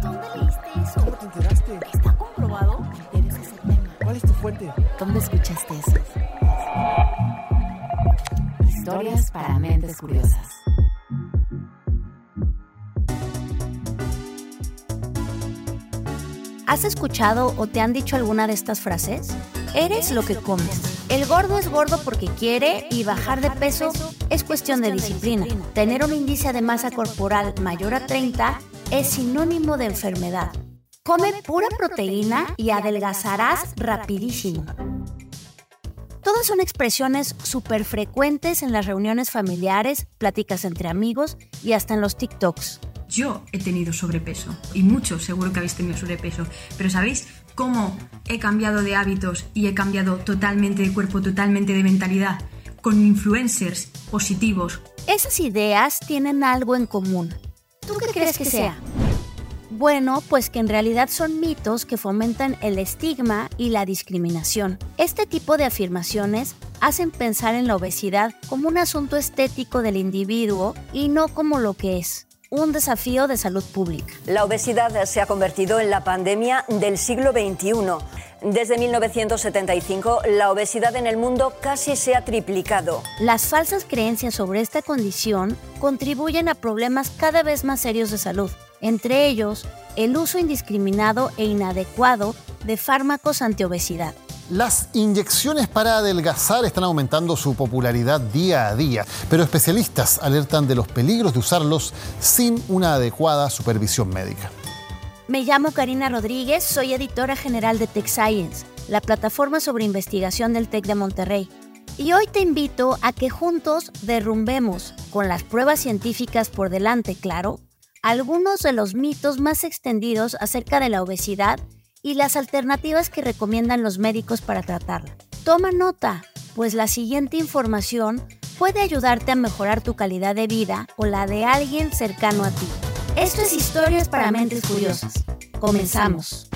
¿Dónde leíste eso? ¿Cómo te enteraste? ¿Está comprobado? Interesa ese tema. ¿Cuál es tu fuente? ¿Dónde escuchaste eso? Historias para mentes curiosas. ¿Has escuchado o te han dicho alguna de estas frases? Eres lo que comes. El gordo es gordo porque quiere y bajar de peso es cuestión de disciplina. Tener un índice de masa corporal mayor a 30 es sinónimo de enfermedad. Come pura proteína y adelgazarás rapidísimo. Todas son expresiones súper frecuentes en las reuniones familiares, pláticas entre amigos y hasta en los TikToks. Yo he tenido sobrepeso y muchos seguro que habéis tenido sobrepeso, pero ¿sabéis cómo he cambiado de hábitos y he cambiado totalmente de cuerpo, totalmente de mentalidad? Con influencers positivos. Esas ideas tienen algo en común. ¿Tú qué crees que sea? Bueno, pues que en realidad son mitos que fomentan el estigma y la discriminación. Este tipo de afirmaciones hacen pensar en la obesidad como un asunto estético del individuo y no como lo que es un desafío de salud pública. La obesidad se ha convertido en la pandemia del siglo XXI. Desde 1975, la obesidad en el mundo casi se ha triplicado. Las falsas creencias sobre esta condición contribuyen a problemas cada vez más serios de salud, entre ellos el uso indiscriminado e inadecuado de fármacos antiobesidad. Las inyecciones para adelgazar están aumentando su popularidad día a día, pero especialistas alertan de los peligros de usarlos sin una adecuada supervisión médica. Me llamo Karina Rodríguez, soy editora general de Tech Science, la plataforma sobre investigación del TEC de Monterrey. Y hoy te invito a que juntos derrumbemos, con las pruebas científicas por delante, claro, algunos de los mitos más extendidos acerca de la obesidad y las alternativas que recomiendan los médicos para tratarla. Toma nota, pues la siguiente información puede ayudarte a mejorar tu calidad de vida o la de alguien cercano a ti. Esto es Historias para Mentes Curiosas. Comenzamos.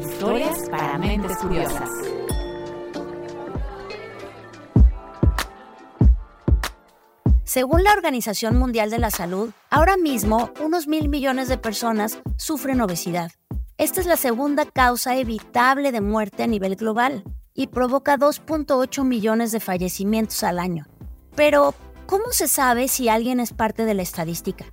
Historias para mentes curiosas. Según la Organización Mundial de la Salud, ahora mismo unos mil millones de personas sufren obesidad. Esta es la segunda causa evitable de muerte a nivel global y provoca 2.8 millones de fallecimientos al año. Pero, ¿cómo se sabe si alguien es parte de la estadística?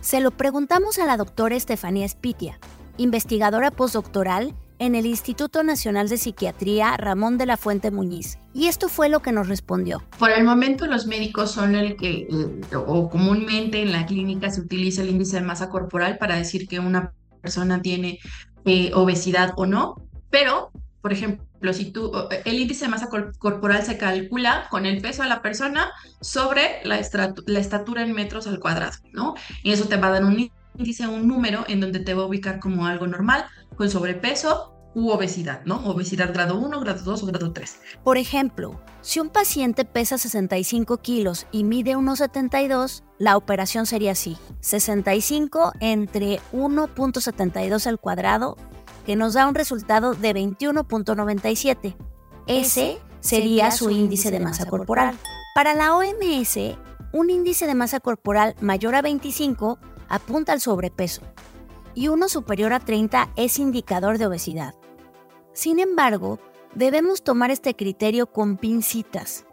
Se lo preguntamos a la doctora Estefanía Spitia, investigadora postdoctoral en el Instituto Nacional de Psiquiatría Ramón de la Fuente Muñiz. Y esto fue lo que nos respondió. Por el momento los médicos son el que, o comúnmente en la clínica se utiliza el índice de masa corporal para decir que una persona tiene eh, obesidad o no, pero, por ejemplo, tú, el índice de masa corporal se calcula con el peso de la persona sobre la, la estatura en metros al cuadrado, ¿no? Y eso te va a dar un índice, un número en donde te va a ubicar como algo normal, con sobrepeso u obesidad, ¿no? Obesidad grado 1, grado 2 o grado 3. Por ejemplo, si un paciente pesa 65 kilos y mide 1,72, la operación sería así. 65 entre 1.72 al cuadrado, que nos da un resultado de 21.97. Ese sería su índice de masa corporal. Para la OMS, un índice de masa corporal mayor a 25 apunta al sobrepeso y uno superior a 30 es indicador de obesidad. Sin embargo, debemos tomar este criterio con pincitas,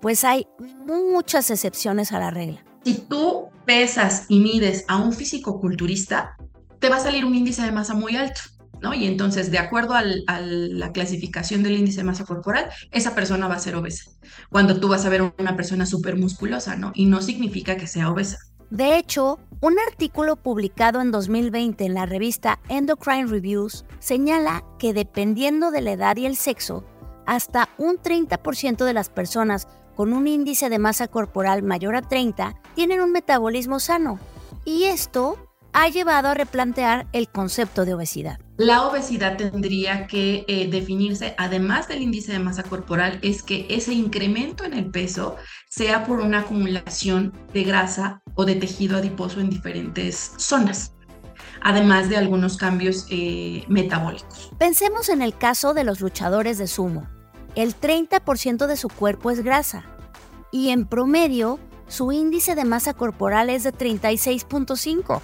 pues hay muchas excepciones a la regla. Si tú pesas y mides a un físico-culturista, te va a salir un índice de masa muy alto, ¿no? Y entonces, de acuerdo a la clasificación del índice de masa corporal, esa persona va a ser obesa. Cuando tú vas a ver una persona súper musculosa, ¿no? Y no significa que sea obesa. De hecho, un artículo publicado en 2020 en la revista Endocrine Reviews señala que dependiendo de la edad y el sexo, hasta un 30% de las personas con un índice de masa corporal mayor a 30 tienen un metabolismo sano. Y esto ha llevado a replantear el concepto de obesidad. La obesidad tendría que eh, definirse, además del índice de masa corporal, es que ese incremento en el peso sea por una acumulación de grasa o de tejido adiposo en diferentes zonas además de algunos cambios eh, metabólicos. Pensemos en el caso de los luchadores de sumo. El 30% de su cuerpo es grasa y en promedio su índice de masa corporal es de 36.5.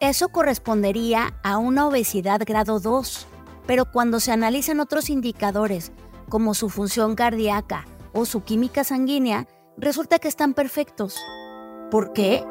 Eso correspondería a una obesidad grado 2. Pero cuando se analizan otros indicadores, como su función cardíaca o su química sanguínea, resulta que están perfectos. ¿Por qué?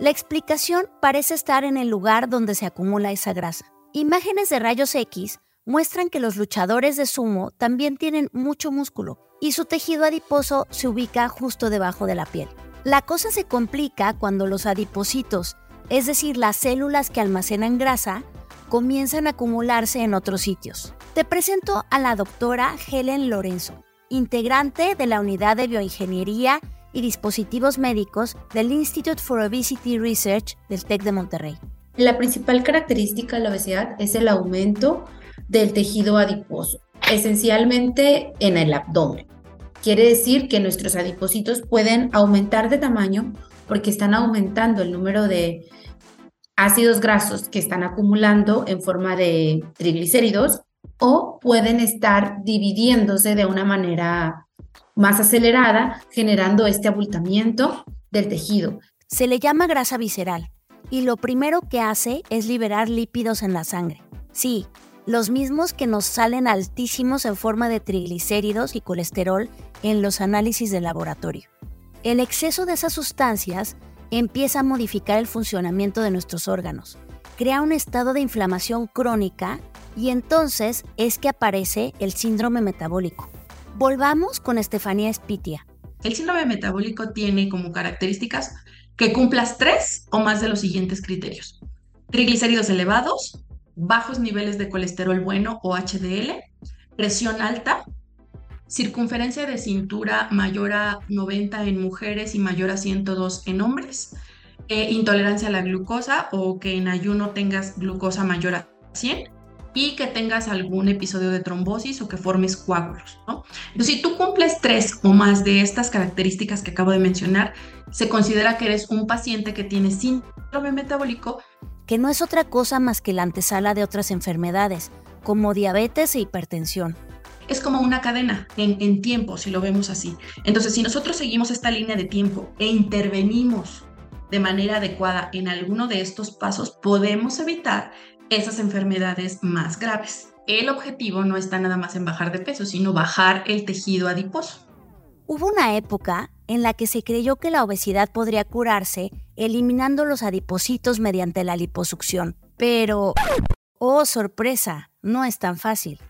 La explicación parece estar en el lugar donde se acumula esa grasa. Imágenes de rayos X muestran que los luchadores de sumo también tienen mucho músculo y su tejido adiposo se ubica justo debajo de la piel. La cosa se complica cuando los adipocitos, es decir, las células que almacenan grasa, comienzan a acumularse en otros sitios. Te presento a la doctora Helen Lorenzo, integrante de la Unidad de Bioingeniería y Dispositivos Médicos del Institute for Obesity Research del TEC de Monterrey. La principal característica de la obesidad es el aumento del tejido adiposo, esencialmente en el abdomen. Quiere decir que nuestros adipocitos pueden aumentar de tamaño porque están aumentando el número de ácidos grasos que están acumulando en forma de triglicéridos o pueden estar dividiéndose de una manera más acelerada, generando este abultamiento del tejido. Se le llama grasa visceral y lo primero que hace es liberar lípidos en la sangre. Sí, los mismos que nos salen altísimos en forma de triglicéridos y colesterol en los análisis de laboratorio. El exceso de esas sustancias empieza a modificar el funcionamiento de nuestros órganos, crea un estado de inflamación crónica y entonces es que aparece el síndrome metabólico. Volvamos con Estefanía Spitia. El síndrome metabólico tiene como características que cumplas tres o más de los siguientes criterios. Triglicéridos elevados, bajos niveles de colesterol bueno o HDL, presión alta, circunferencia de cintura mayor a 90 en mujeres y mayor a 102 en hombres, eh, intolerancia a la glucosa o que en ayuno tengas glucosa mayor a 100 y que tengas algún episodio de trombosis o que formes coágulos. Entonces, si tú cumples tres o más de estas características que acabo de mencionar, se considera que eres un paciente que tiene síndrome metabólico. Que no es otra cosa más que la antesala de otras enfermedades, como diabetes e hipertensión es como una cadena en, tiempo, si lo vemos así. Entonces, si nosotros seguimos esta línea de tiempo e intervenimos de manera adecuada en alguno de estos pasos, podemos evitar esas enfermedades más graves. El objetivo no está nada más en bajar de peso, sino bajar el tejido adiposo. Hubo una época en la que se creyó que la obesidad podría curarse eliminando los adipocitos mediante la liposucción. Pero, oh sorpresa, no es tan fácil.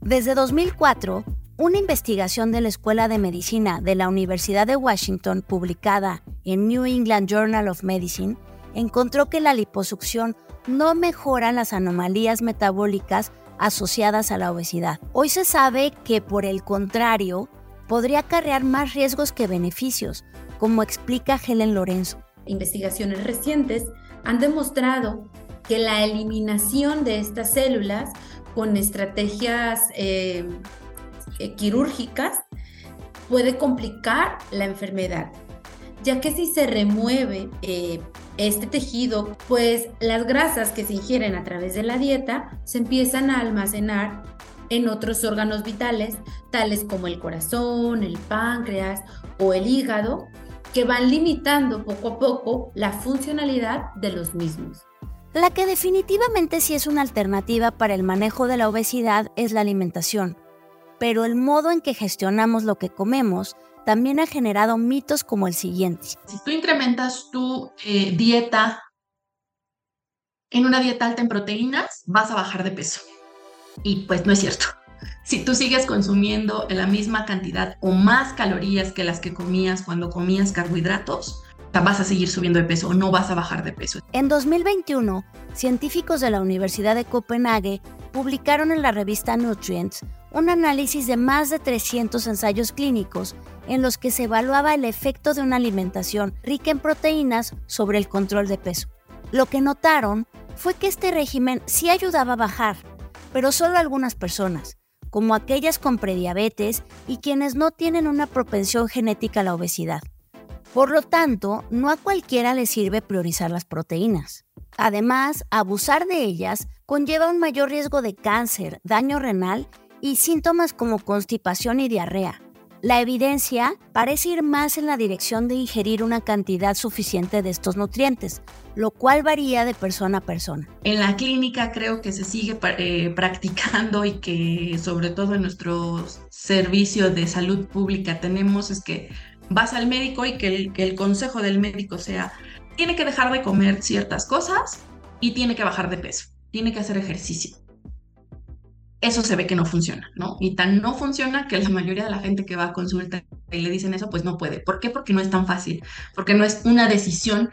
Desde 2004, una investigación de la Escuela de Medicina de la Universidad de Washington publicada en New England Journal of Medicine encontró que la liposucción no mejora las anomalías metabólicas asociadas a la obesidad. Hoy se sabe que por el contrario, podría acarrear más riesgos que beneficios, como explica Helen Lorenzo. Investigaciones recientes han demostrado que la eliminación de estas células con estrategias eh, eh, quirúrgicas puede complicar la enfermedad, ya que si se remueve eh, este tejido, pues las grasas que se ingieren a través de la dieta se empiezan a almacenar en otros órganos vitales, tales como el corazón, el páncreas o el hígado, que van limitando poco a poco la funcionalidad de los mismos. La que definitivamente sí es una alternativa para el manejo de la obesidad es la alimentación, pero el modo en que gestionamos lo que comemos también ha generado mitos como el siguiente. Si tú incrementas tu eh, dieta en una dieta alta en proteínas, vas a bajar de peso. Y pues no es cierto. Si tú sigues consumiendo la misma cantidad o más calorías que las que comías cuando comías carbohidratos, vas a seguir subiendo de peso o no vas a bajar de peso. En 2021, científicos de la Universidad de Copenhague publicaron en la revista Nutrients un análisis de más de 300 ensayos clínicos en los que se evaluaba el efecto de una alimentación rica en proteínas sobre el control de peso. Lo que notaron fue que este régimen sí ayudaba a bajar, pero solo a algunas personas, como aquellas con prediabetes y quienes no tienen una propensión genética a la obesidad. Por lo tanto, no a cualquiera le sirve priorizar las proteínas. Además, abusar de ellas conlleva un mayor riesgo de cáncer, daño renal y síntomas como constipación y diarrea. La evidencia parece ir más en la dirección de ingerir una cantidad suficiente de estos nutrientes, lo cual varía de persona a persona. En la clínica creo que se sigue eh, practicando y que sobre todo en nuestro servicio de salud pública tenemos es que vas al médico y que el, consejo del médico sea, tiene que dejar de comer ciertas cosas y tiene que bajar de peso, tiene que hacer ejercicio eso se ve que no funciona, ¿no? Y tan no funciona que la mayoría de la gente que va a consulta y le dicen eso, pues no puede. ¿Por qué? Porque no es tan fácil, porque no es una decisión.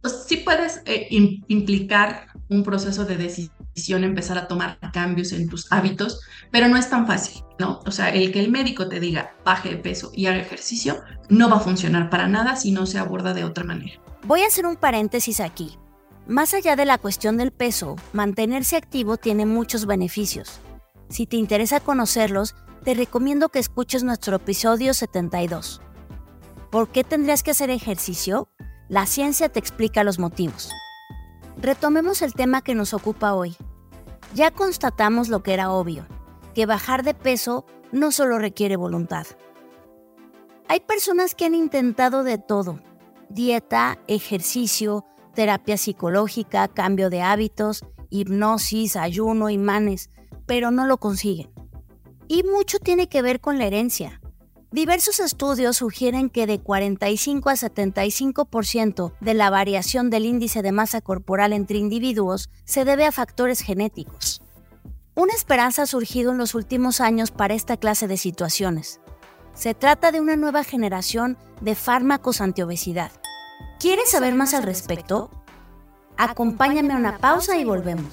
Pues sí puedes eh, implicar un proceso de decisión, empezar a tomar cambios en tus hábitos, pero no es tan fácil, ¿no? O sea, el que el médico te diga baje de peso y haga ejercicio no va a funcionar para nada si no se aborda de otra manera. Voy a hacer un paréntesis aquí. Más allá de la cuestión del peso, mantenerse activo tiene muchos beneficios. Si te interesa conocerlos, te recomiendo que escuches nuestro episodio 72. ¿Por qué tendrías que hacer ejercicio? La ciencia te explica los motivos. Retomemos el tema que nos ocupa hoy. Ya constatamos lo que era obvio, que bajar de peso no solo requiere voluntad. Hay personas que han intentado de todo, dieta, ejercicio, terapia psicológica, cambio de hábitos, hipnosis, ayuno, imanes, pero no lo consiguen. Y mucho tiene que ver con la herencia. Diversos estudios sugieren que de 45 a 75% de la variación del índice de masa corporal entre individuos se debe a factores genéticos. Una esperanza ha surgido en los últimos años para esta clase de situaciones. Se trata de una nueva generación de fármacos antiobesidad. ¿Quieres saber más al respecto? Acompáñame a una pausa y volvemos.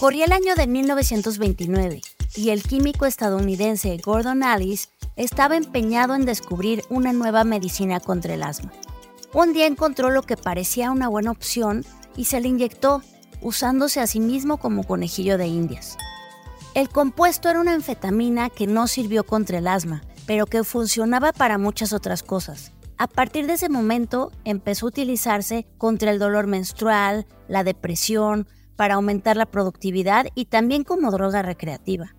Corría el año de 1929 y el químico estadounidense Gordon Alice estaba empeñado en descubrir una nueva medicina contra el asma. Un día encontró lo que parecía una buena opción y se le inyectó, usándose a sí mismo como conejillo de indias. El compuesto era una anfetamina que no sirvió contra el asma, pero que funcionaba para muchas otras cosas. A partir de ese momento empezó a utilizarse contra el dolor menstrual, la depresión, para aumentar la productividad y también como droga recreativa.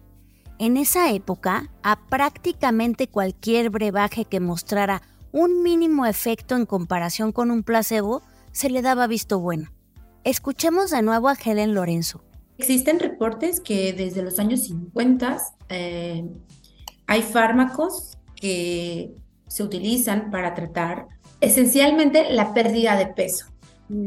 En esa época, a prácticamente cualquier brebaje que mostrara un mínimo efecto en comparación con un placebo se le daba visto bueno. Escuchemos de nuevo a Helen Lorenzo. Existen reportes que desde los años 50 eh, hay fármacos que se utilizan para tratar esencialmente la pérdida de peso.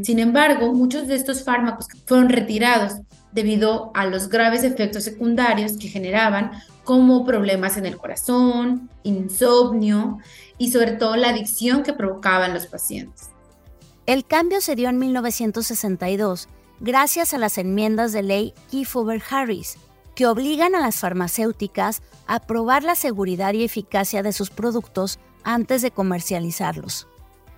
Sin embargo, muchos de estos fármacos fueron retirados debido a los graves efectos secundarios que generaban, como problemas en el corazón, insomnio y sobre todo la adicción que provocaban los pacientes. El cambio se dio en 1962 gracias a las enmiendas de ley Kefauver-Harris, que obligan a las farmacéuticas a probar la seguridad y eficacia de sus productos antes de comercializarlos.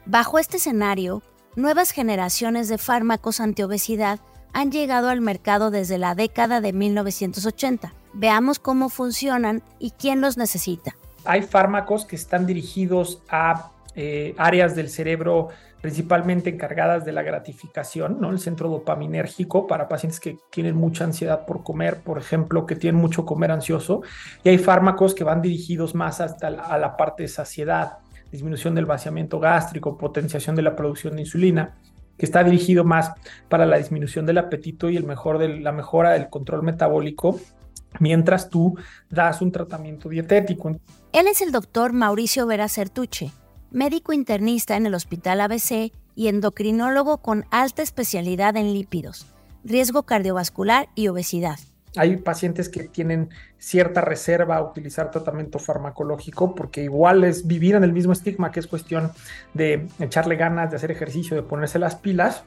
Bajo este escenario, nuevas generaciones de fármacos antiobesidad han llegado al mercado desde la década de 1980. Veamos cómo funcionan y quién los necesita. Hay fármacos que están dirigidos a eh, áreas del cerebro principalmente encargadas de la gratificación, ¿no? El centro dopaminérgico para pacientes que tienen mucha ansiedad por comer, por ejemplo, que tienen mucho comer ansioso. Y hay fármacos que van dirigidos más hasta a la parte de saciedad, disminución del vaciamiento gástrico, potenciación de la producción de insulina, que está dirigido más para la disminución del apetito y el mejor la mejora del control metabólico, mientras tú das un tratamiento dietético. Él es el doctor Mauricio Vera Certuche, médico internista en el Hospital ABC y endocrinólogo con alta especialidad en lípidos, riesgo cardiovascular y obesidad. Hay pacientes que tienen cierta reserva a utilizar tratamiento farmacológico porque igual es vivir en el mismo estigma que es cuestión de echarle ganas, de hacer ejercicio, de ponerse las pilas.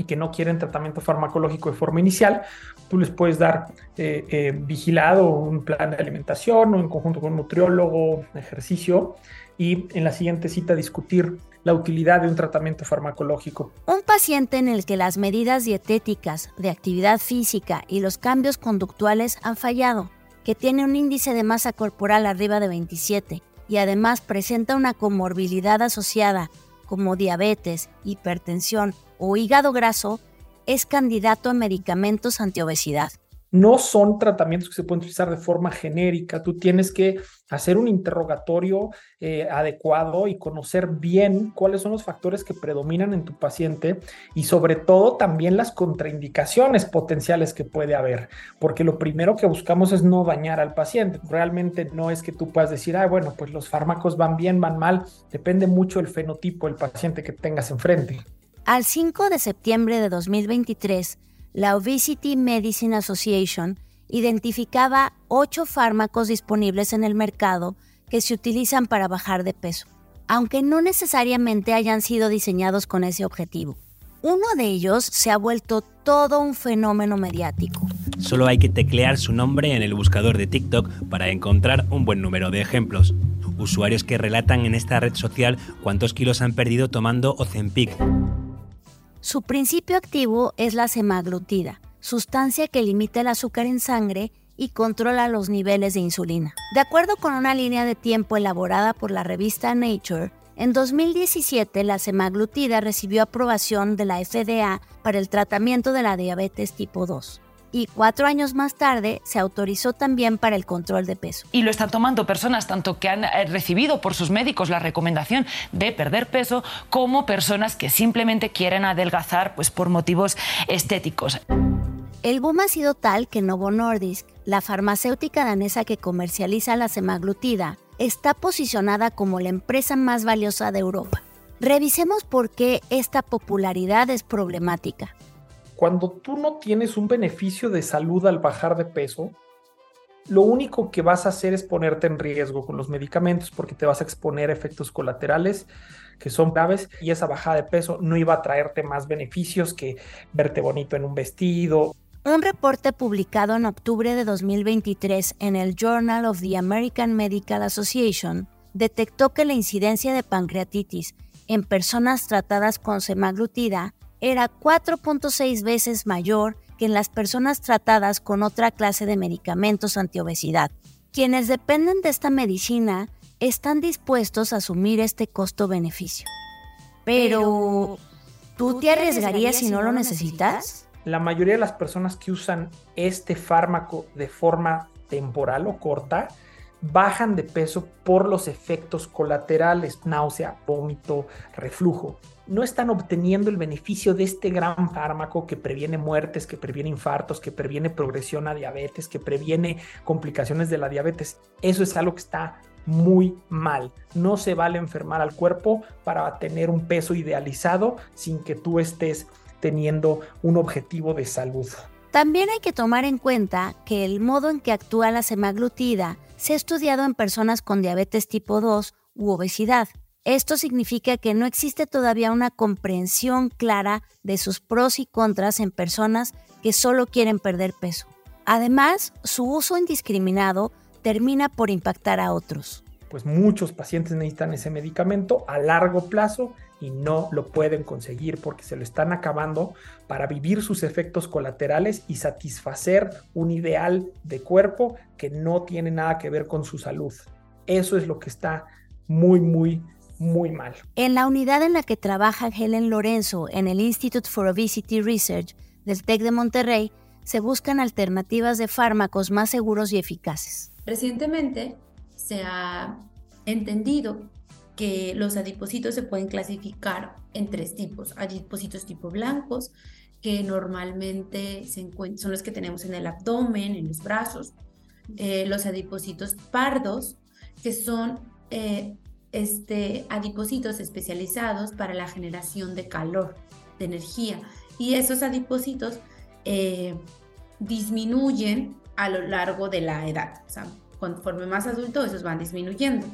Y que no quieren tratamiento farmacológico de forma inicial, tú les puedes dar eh, eh, vigilado un plan de alimentación o en conjunto con un nutriólogo, ejercicio y en la siguiente cita discutir la utilidad de un tratamiento farmacológico. Un paciente en el que las medidas dietéticas, de actividad física y los cambios conductuales han fallado, que tiene un índice de masa corporal arriba de 27 y además presenta una comorbilidad asociada como diabetes, hipertensión o hígado graso, es candidato a medicamentos antiobesidad no son tratamientos que se pueden utilizar de forma genérica. Tú tienes que hacer un interrogatorio eh, adecuado y conocer bien cuáles son los factores que predominan en tu paciente y sobre todo también las contraindicaciones potenciales que puede haber, porque lo primero que buscamos es no dañar al paciente. Realmente no es que tú puedas decir, ah, bueno, pues los fármacos van bien, van mal, depende mucho del fenotipo del paciente que tengas enfrente. Al 5 de septiembre de 2023, la Obesity Medicine Association identificaba ocho fármacos disponibles en el mercado que se utilizan para bajar de peso, aunque no necesariamente hayan sido diseñados con ese objetivo. Uno de ellos se ha vuelto todo un fenómeno mediático. Solo hay que teclear su nombre en el buscador de TikTok para encontrar un buen número de ejemplos. Usuarios que relatan en esta red social cuántos kilos han perdido tomando Ozempic, su principio activo es la semaglutida, sustancia que limita el azúcar en sangre y controla los niveles de insulina. De acuerdo con una línea de tiempo elaborada por la revista Nature, en 2017 la semaglutida recibió aprobación de la FDA para el tratamiento de la diabetes tipo 2 y cuatro años más tarde se autorizó también para el control de peso. Y lo están tomando personas tanto que han eh, recibido por sus médicos la recomendación de perder peso como personas que simplemente quieren adelgazar pues, por motivos estéticos. El boom ha sido tal que Novo Nordisk, la farmacéutica danesa que comercializa la semaglutida, está posicionada como la empresa más valiosa de Europa. Revisemos por qué esta popularidad es problemática cuando tú no tienes un beneficio de salud al bajar de peso, lo único que vas a hacer es ponerte en riesgo con los medicamentos porque te vas a exponer a efectos colaterales que son graves y esa bajada de peso no iba a traerte más beneficios que verte bonito en un vestido. Un reporte publicado en octubre de 2023 en el Journal of the American Medical Association detectó que la incidencia de pancreatitis en personas tratadas con semaglutida era 4.6 veces mayor que en las personas tratadas con otra clase de medicamentos antiobesidad. Quienes dependen de esta medicina están dispuestos a asumir este costo-beneficio. Pero, ¿tú te arriesgarías si no lo necesitas? La mayoría de las personas que usan este fármaco de forma temporal o corta bajan de peso por los efectos colaterales, náusea, vómito, reflujo no están obteniendo el beneficio de este gran fármaco que previene muertes, que previene infartos, que previene progresión a diabetes, que previene complicaciones de la diabetes. Eso es algo que está muy mal. No se vale enfermar al cuerpo para tener un peso idealizado sin que tú estés teniendo un objetivo de salud. También hay que tomar en cuenta que el modo en que actúa la semaglutida se ha estudiado en personas con diabetes tipo 2 u obesidad. Esto significa que no existe todavía una comprensión clara de sus pros y contras en personas que solo quieren perder peso. Además, su uso indiscriminado termina por impactar a otros. Pues muchos pacientes necesitan ese medicamento a largo plazo y no lo pueden conseguir porque se lo están acabando para vivir sus efectos colaterales y satisfacer un ideal de cuerpo que no tiene nada que ver con su salud. Eso es lo que está muy, muy muy mal. En la unidad en la que trabaja Helen Lorenzo en el Institute for Obesity Research del TEC de Monterrey, se buscan alternativas de fármacos más seguros y eficaces. Recientemente se ha entendido que los adipocitos se pueden clasificar en tres tipos. Adipocitos tipo blancos, que normalmente se son los que tenemos en el abdomen, en los brazos. Eh, los adipocitos pardos, que son eh, este, adipocitos especializados para la generación de calor, de energía. Y esos adipocitos eh, disminuyen a lo largo de la edad. O sea, conforme más adulto, esos van disminuyendo.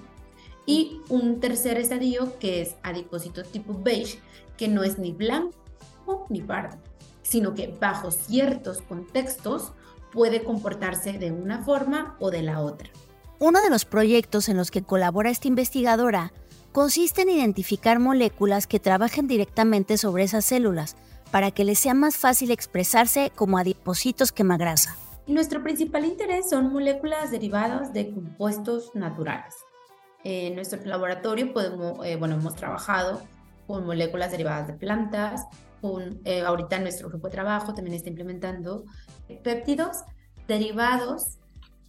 Y un tercer estadio que es adipocito tipo beige, que no es ni blanco ni pardo, sino que bajo ciertos contextos puede comportarse de una forma o de la otra. Uno de los proyectos en los que colabora esta investigadora consiste en identificar moléculas que trabajen directamente sobre esas células para que les sea más fácil expresarse como adipocitos quemagrasa. Nuestro principal interés son moléculas derivadas de compuestos naturales. En nuestro laboratorio eh, bueno, hemos trabajado con moléculas derivadas de plantas, con, eh, ahorita nuestro grupo de trabajo también está implementando péptidos derivados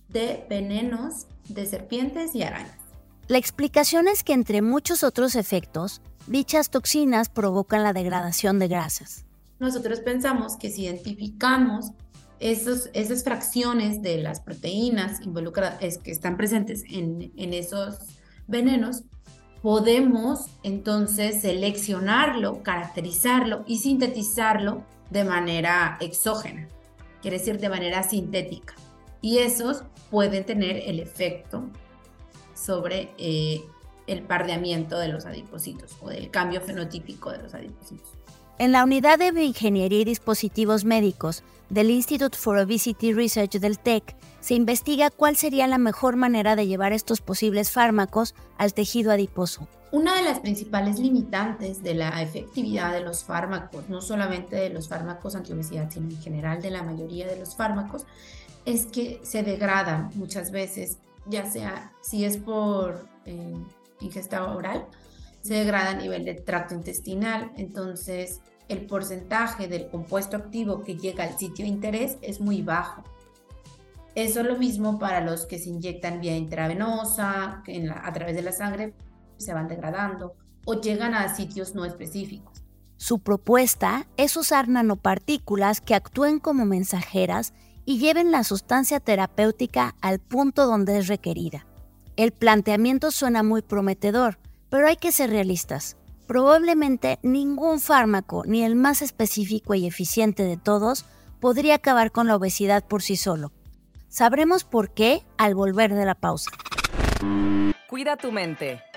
de venenos de serpientes y arañas. La explicación es que entre muchos otros efectos, dichas toxinas provocan la degradación de grasas. Nosotros pensamos que si identificamos esos, esas fracciones de las proteínas involucradas que están presentes en, en esos venenos, podemos entonces seleccionarlo, caracterizarlo y sintetizarlo de manera exógena, quiere decir de manera sintética. Y esos pueden tener el efecto sobre eh, el pardeamiento de los adipocitos o del cambio fenotípico de los adipocitos. En la unidad de Bioingeniería y Dispositivos Médicos del Institute for Obesity Research del TEC, se investiga cuál sería la mejor manera de llevar estos posibles fármacos al tejido adiposo. Una de las principales limitantes de la efectividad de los fármacos, no solamente de los fármacos antiobesidad, sino en general de la mayoría de los fármacos, es que se degradan muchas veces, ya sea si es por eh, ingesta oral, se degrada a nivel del tracto intestinal, entonces el porcentaje del compuesto activo que llega al sitio de interés es muy bajo. Eso es lo mismo para los que se inyectan vía intravenosa, que a través de la sangre se van degradando o llegan a sitios no específicos. Su propuesta es usar nanopartículas que actúen como mensajeras y lleven la sustancia terapéutica al punto donde es requerida. El planteamiento suena muy prometedor, pero hay que ser realistas. Probablemente ningún fármaco, ni el más específico y eficiente de todos, podría acabar con la obesidad por sí solo. Sabremos por qué al volver de la pausa. Cuida tu mente.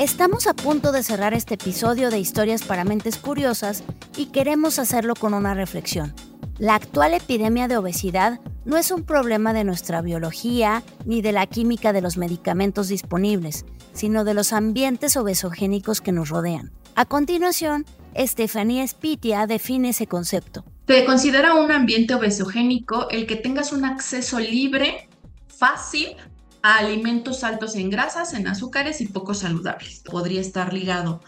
Estamos a punto de cerrar este episodio de Historias para Mentes Curiosas y queremos hacerlo con una reflexión. La actual epidemia de obesidad no es un problema de nuestra biología ni de la química de los medicamentos disponibles, sino de los ambientes obesogénicos que nos rodean. A continuación, Estefanía Spitia define ese concepto. Se considera un ambiente obesogénico el que tengas un acceso libre, fácil a alimentos altos en grasas, en azúcares y poco saludables. Podría estar ligado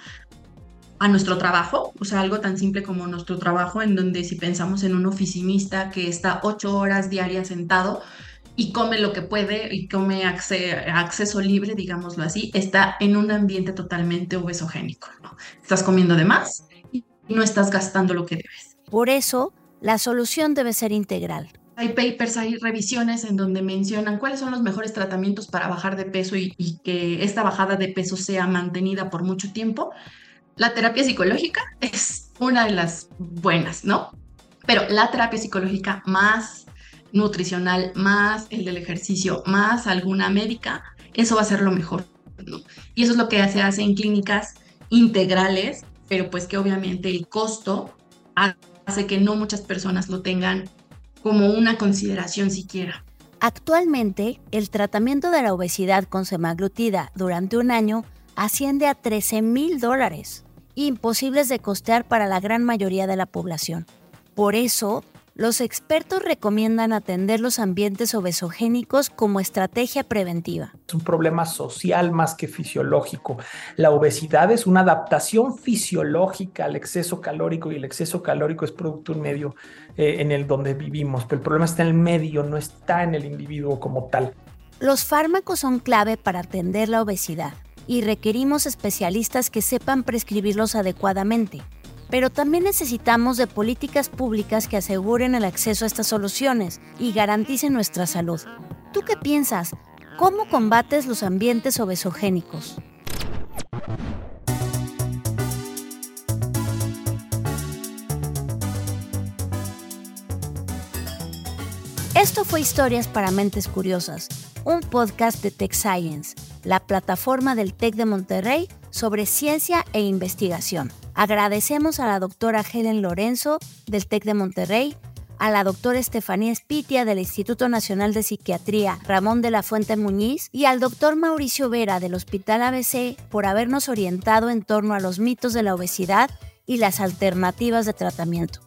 a nuestro trabajo, o sea, algo tan simple como nuestro trabajo, en donde si pensamos en un oficinista que está ocho horas diarias sentado y come lo que puede y come acceso libre, digámoslo así, está en un ambiente totalmente obesogénico. Estás comiendo de más y no estás gastando lo que debes. Por eso, la solución debe ser integral hay papers, hay revisiones en donde mencionan cuáles son los mejores tratamientos para bajar de peso y, que esta bajada de peso sea mantenida por mucho tiempo. La terapia psicológica es una de las buenas, ¿no? Pero la terapia psicológica más nutricional, más el del ejercicio, más alguna médica, eso va a ser lo mejor, ¿no? Y eso es lo que se hace en clínicas integrales, pero pues que obviamente el costo hace que no muchas personas lo tengan como una consideración siquiera. Actualmente, el tratamiento de la obesidad con semaglutida durante un año asciende a 13 mil dólares, imposibles de costear para la gran mayoría de la población. Por eso, los expertos recomiendan atender los ambientes obesogénicos como estrategia preventiva. Es un problema social más que fisiológico. La obesidad es una adaptación fisiológica al exceso calórico y el exceso calórico es producto de un medio eh, en el donde vivimos, pero el problema está en el medio, no está en el individuo como tal. Los fármacos son clave para atender la obesidad y requerimos especialistas que sepan prescribirlos adecuadamente Pero también necesitamos de políticas públicas que aseguren el acceso a estas soluciones y garanticen nuestra salud. ¿Tú qué piensas? ¿Cómo combates los ambientes obesogénicos? Esto fue Historias para Mentes Curiosas, un podcast de Tech Science, la plataforma del TEC de Monterrey sobre ciencia e investigación. Agradecemos a la doctora Helen Lorenzo del TEC de Monterrey, a la doctora Estefanía Espitia del Instituto Nacional de Psiquiatría Ramón de la Fuente Muñiz y al doctor Mauricio Vera del Hospital ABC por habernos orientado en torno a los mitos de la obesidad y las alternativas de tratamiento.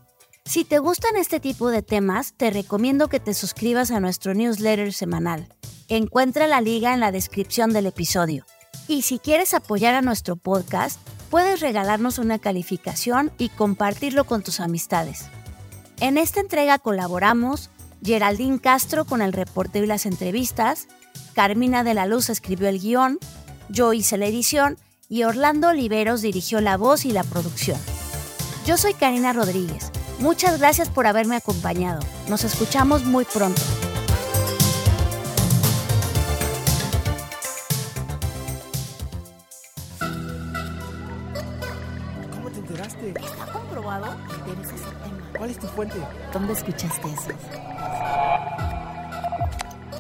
Si te gustan este tipo de temas, te recomiendo que te suscribas a nuestro newsletter semanal. Encuentra la liga en la descripción del episodio. Y si quieres apoyar a nuestro podcast, puedes regalarnos una calificación y compartirlo con tus amistades. En esta entrega colaboramos Geraldine Castro con el reporte y las entrevistas, Carmina de la Luz escribió el guion, yo hice la edición y Orlando Oliveros dirigió la voz y la producción. Yo soy Karina Rodríguez. Muchas gracias por haberme acompañado. Nos escuchamos muy pronto. Fuente? ¿Dónde escuchaste eso?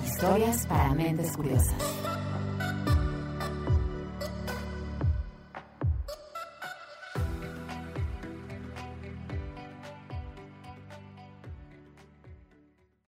Historias para mentes curiosas.